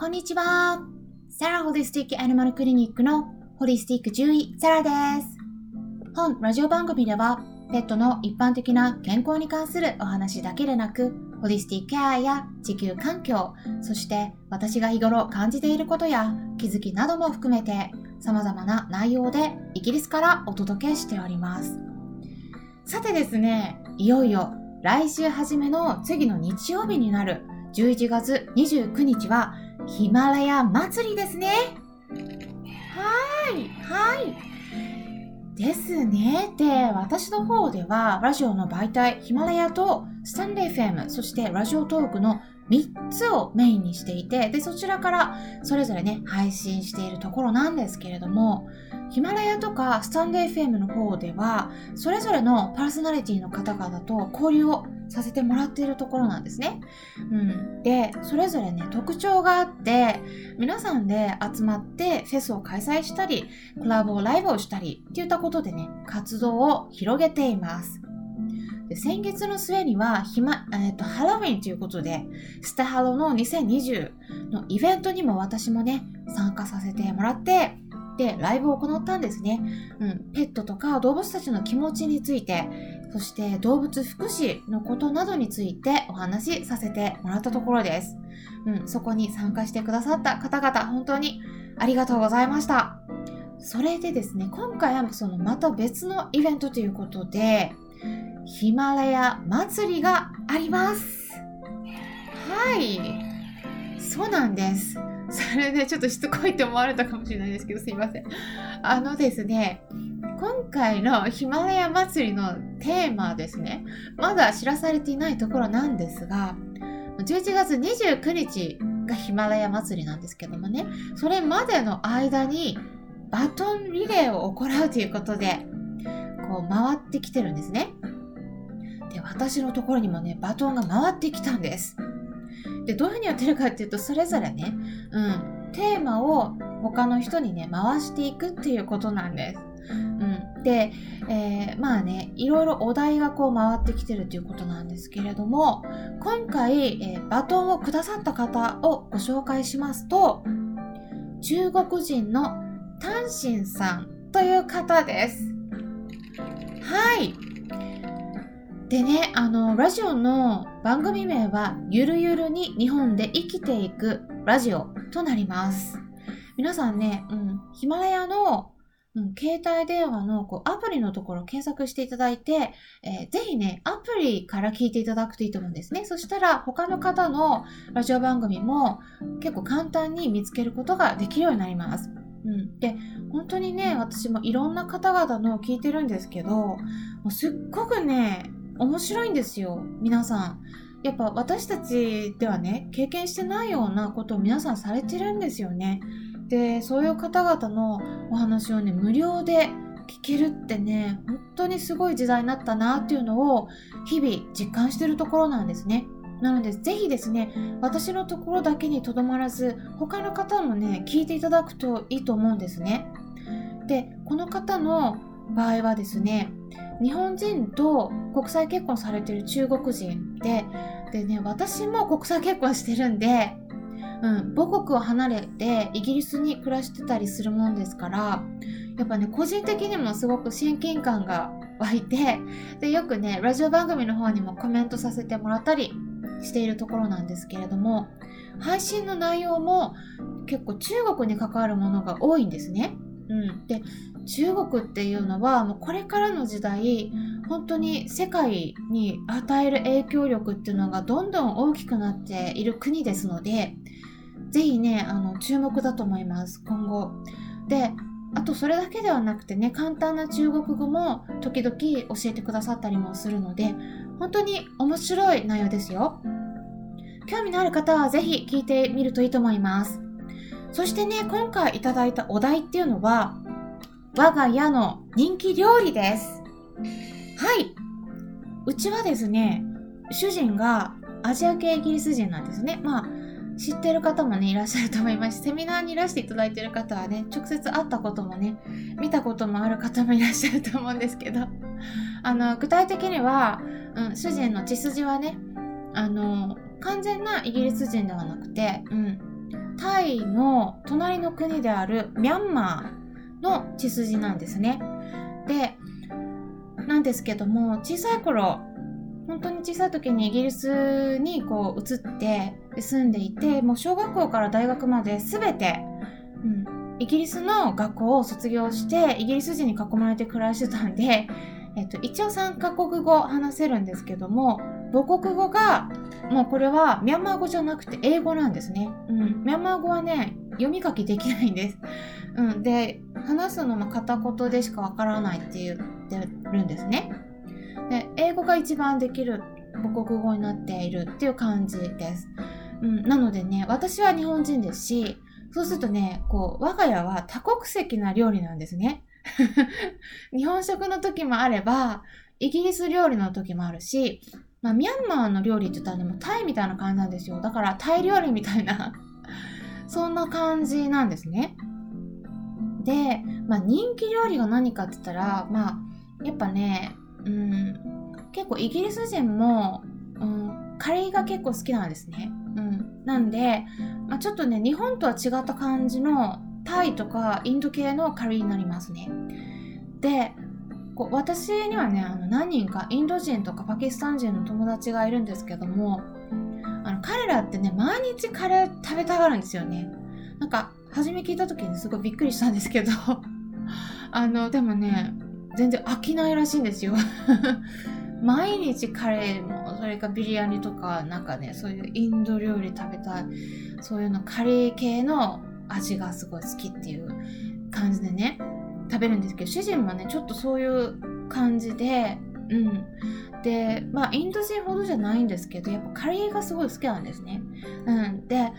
こんにちは。サラホリスティックアニマルクリニックのホリスティック獣医、サラです。本ラジオ番組では、ペットの一般的な健康に関するお話だけでなく、ホリスティックケアや地球環境、そして私が日頃感じていることや気づきなども含めて、様々な内容でイギリスからお届けしております。さてですね、いよいよ来週初めの次の日曜日になる11月29日はヒマラヤ祭りですね。はい、はい。ですね。で、私の方では、ラジオの媒体、ヒマラヤとスタンレー FM、そしてラジオトークの3つをメインにしていて、で、そちらからそれぞれね、配信しているところなんですけれども、ヒマラヤとかスタンレー FM の方では、それぞれのパーソナリティの方々と交流をさせてもらっているところなんですね。うん。で、それぞれね、特徴があって、皆さんで集まってフェスを開催したり、コラボライブをしたり、っていったことでね、活動を広げています。で先月の末にはひま、えーと、ハロウィンということで、スタハロの2020のイベントにも私もね、参加させてもらって、で、ライブを行ったんですね。うん、ペットとか動物たちの気持ちについて、そして動物福祉のことなどについてお話しさせてもらったところです。うん、そこに参加してくださった方々、本当にありがとうございました。それでですね、今回はそのまた別のイベントということで、ヒマラヤ祭りがあります。はい。そうなんです。それでちょっとしつこいって思われたかもしれないですけど、すいません。あのですね、今回のヒマラヤ祭りのテーマですね、まだ知らされていないところなんですが、11月29日がヒマラヤ祭りなんですけどもね、それまでの間にバトンリレーを行うということで、こう回ってきてるんですね。で、私のところにもね、バトンが回ってきたんです。で、どういうふうにやってるかっていうと、それぞれね、うん、テーマを他の人にね、回していくっていうことなんです。うん、で、えー、まあね、いろいろお題がこう回ってきてるということなんですけれども、今回、えー、バトンをくださった方をご紹介しますと、中国人のタンシンさんという方です。はい。でね、あの、ラジオの番組名は、ゆるゆるに日本で生きていくラジオとなります。皆さんね、うん、ヒマラヤの、うん、携帯電話のこうアプリのところを検索していただいて、えー、ぜひね、アプリから聞いていただくといいと思うんですね。そしたら他の方のラジオ番組も結構簡単に見つけることができるようになります。うん、で本当にね私もいろんな方々のを聞いてるんですけどもうすっごくね面白いんですよ、皆さん。やっぱ私たちではね、経験してないようなことを皆さんされてるんですよね。で、そういう方々のお話をね、無料で聞けるってね、本当にすごい時代になったなっていうのを日々実感してるところなんですね。なので、ぜひですね、私のところだけにとどまらず、他の方もね、聞いていただくといいと思うんですね。で、この方の場合はですね、日本人と国際結婚されてる中国人で、でね、私も国際結婚してるんで、うん、母国を離れてイギリスに暮らしてたりするもんですから、やっぱね、個人的にもすごく親近感が湧いて、で、よくね、ラジオ番組の方にもコメントさせてもらったりしているところなんですけれども、配信の内容も結構中国に関わるものが多いんですね。うん。で、中国っていうのはもうこれからの時代本当に世界に与える影響力っていうのがどんどん大きくなっている国ですのでぜひねあの注目だと思います今後。であとそれだけではなくてね簡単な中国語も時々教えてくださったりもするので本当に面白い内容ですよ。興味のある方はぜひ聞いてみるといいと思います。そしてね今回いただいたお題っていうのは我が家の人気料理です。はい。うちはですね、主人がアジア系イギリス人なんですね。まあ、知ってる方もね、いらっしゃると思いますし、セミナーにいらしていただいてる方はね、直接会ったこともね、見たこともある方もいらっしゃると思うんですけど、あの、具体的には、うん、主人の血筋はね、あの、完全なイギリス人ではなくて、うん、タイの隣の国であるミャンマーの血筋なんですね。で、なんですけども、小さい頃、本当に小さい時にイギリスにこう移って住んでいて、もう小学校から大学まで全て、うん、イギリスの学校を卒業して、イギリス人に囲まれて暮らしてたんで、えっと、一応3カ国語話せるんですけども、母国語が、もうこれはミャンマー語じゃなくて英語なんですね。うん。ミャンマー語はね、読み書きできないんです。うん。で、話すのも片言でしかわからないって言ってるんですね。で、英語が一番できる母国語になっているっていう感じです。うん。なのでね、私は日本人ですし、そうするとね、こう、我が家は多国籍な料理なんですね。日本食の時もあれば、イギリス料理の時もあるし、まあ、ミャンマーの料理って言ったらね、もタイみたいな感じなんですよ。だからタイ料理みたいなそんな感じなんですね。で、まあ、人気料理が何かって言ったら、まあ、やっぱね、うん、結構イギリス人も、うん、カレーが結構好きなんですね。うん。なんで、まあ、ちょっとね、日本とは違った感じのタイとかインド系のカレーになりますね。で、こう私にはねあの何人かインド人とかパキスタン人の友達がいるんですけども彼らってね毎日カレー食べたがるんですよね。なんか初め聞いた時にすごいびっくりしたんですけど。あのでもね全然飽きないらしいんですよ。毎日カレーもそれかビリヤニとかなんかねそういうインド料理食べたいそういうのカレー系の味がすごい好きっていう感じでね食べるんですけど主人もねちょっとそういう感じでうん。でまあインド人ほどじゃないんですけどやっぱカレーがすごい好きなんですね。うん。で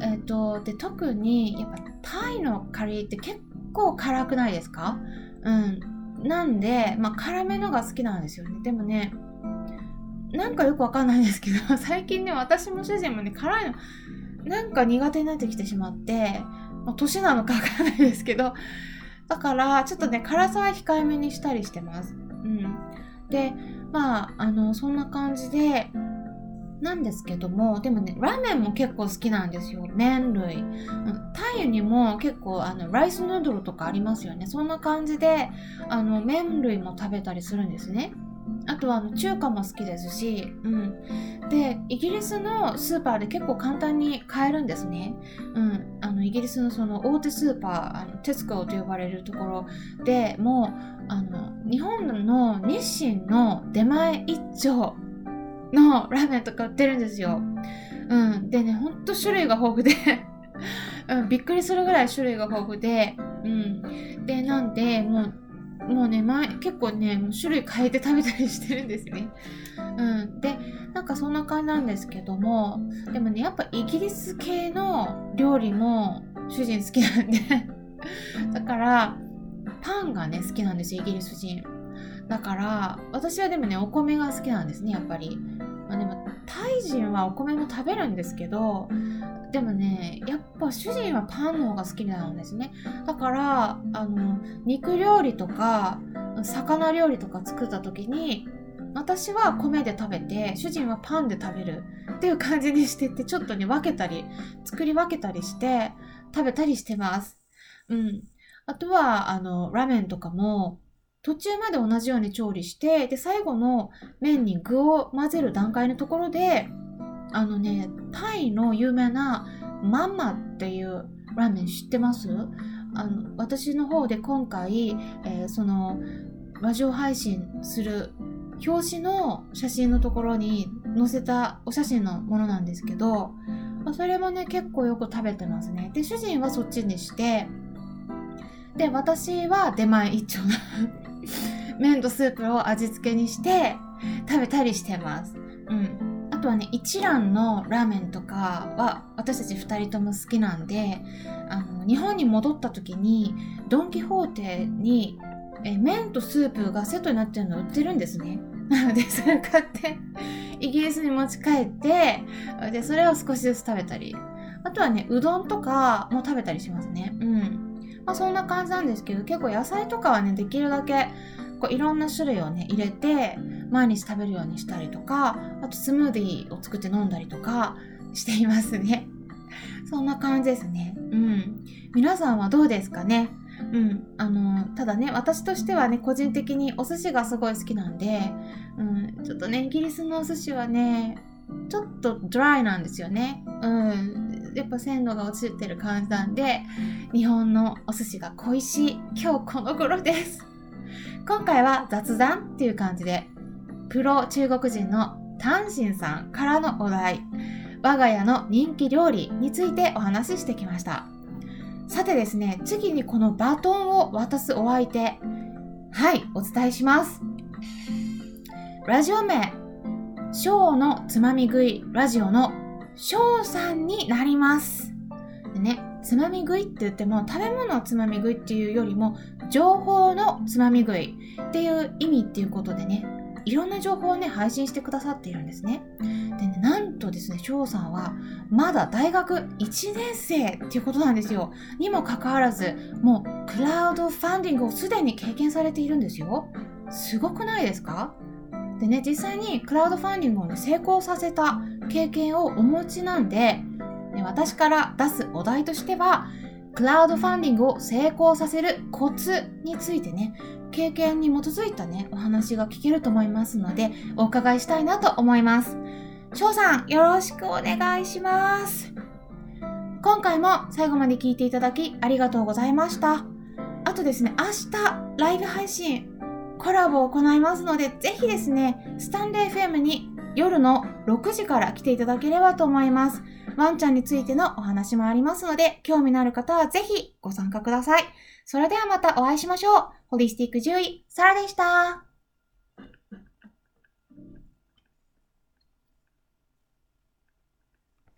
えっ、ー、とで特にやっぱタイのカレーって結構辛くないですか？うん。なんでまあ辛めのが好きなんですよね。でもねなんかよくわかんないんですけど 最近ね私も主人もね辛いのなんか苦手になってきてしまって、まあ、年なのかわからないですけどだからちょっとね辛さは控えめにしたりしてます。でまああのそんな感じでなんですけどもでもねラーメンも結構好きなんですよ麺類、タイにも結構あのライスヌードルとかありますよねそんな感じであの麺類も食べたりするんですねあとはあの中華も好きですし、うん。で、イギリスのスーパーで結構簡単に買えるんですね。うん。あの、イギリスのその大手スーパー、あのテスコと呼ばれるところでも、あの、日本の日清の出前一丁のラーメンとか売ってるんですよ。うん。でね、ほんと種類が豊富で うん、びっくりするぐらい種類が豊富で、うん。で、なんで、もう、もうね、前、結構ね、もう種類変えて食べたりしてるんですね。うん。で、なんかそんな感じなんですけども、でもね、やっぱイギリス系の料理も主人好きなんで だから、パンがね、好きなんですよ、イギリス人。だから、私はでもね、お米が好きなんですね、やっぱり。まあ、でも、タイ人はお米も食べるんですけど、でもねやっぱ主人はパンの方が好きなんですねだからあの肉料理とか魚料理とか作った時に私は米で食べて主人はパンで食べるっていう感じにしてってちょっとね分けたり作り分けたりして食べたりしてますうんあとはあのラーメンとかも途中まで同じように調理してで最後の麺に具を混ぜる段階のところであのね、タイの有名なマンマっていうラーメン知ってます？あの私の方で今回、えー、そのラジオ配信する表紙の写真のところに載せたお写真のものなんですけど、それもね結構よく食べてますね。で主人はそっちにしてで私は出前一丁の 麺とスープを味付けにして食べたりしてます。うん。あとはね一蘭のラーメンとかは私たち2人とも好きなんであの日本に戻った時にドン・キホーテにえ麺とスープがセットになってるの売ってるんですね。なので それを買ってイギリスに持ち帰ってでそれを少しずつ食べたり。あとはねうどんとかも食べたりしますね。うん。まあそんな感じなんですけど結構野菜とかはねできるだけこういろんな種類をね入れて毎日食べるようにしたりとかあとスムーディーを作って飲んだりとかしていますね そんな感じですね。うん。皆さんはどうですかねうん。あの、ただね、私としてはね、個人的にお寿司がすごい好きなんで、うん、ちょっとね、イギリスのお寿司はね、ちょっとドライなんですよね。うん。やっぱ鮮度が落ちてる感じなんで、日本のお寿司が恋しい今日この頃です。今回は雑談っていう感じで、プロ中国人のタンシンさんからのお題、我が家の人気料理についてお話ししてきました。さてですね、次にこのバトンを渡すお相手、はい、お伝えします。ラジオ名、ショーのつまみ食いラジオのショーさんになります。でね、つまみ食いって言っても食べ物をつまみ食いっていうよりも情報のつまみ食いっていう意味っていうことでね、いろんな情報をね、配信してくださっているんですね。でね、なんとですね、翔さんは、まだ大学1年生っていうことなんですよ。にもかかわらず、もう、クラウドファンディングをすでに経験されているんですよ。すごくないですか？でね、実際にクラウドファンディングをね、成功させた経験をお持ちなんで、私から出すお題としては、クラウドファンディングを成功させるコツについてね、経験に基づいたね、お話が聞けると思いますので、お伺いしたいなと思います。翔さん、よろしくお願いします。今回も最後まで聞いていただきありがとうございました。あとですね、明日、ライブ配信、コラボを行いますので、ぜひですね、スタンレー FM に夜の6時から来ていただければと思います。ワンちゃんについてのお話もありますので、興味のある方はぜひご参加ください。それではまたお会いしましょう。ホリスティック獣医、サラでした。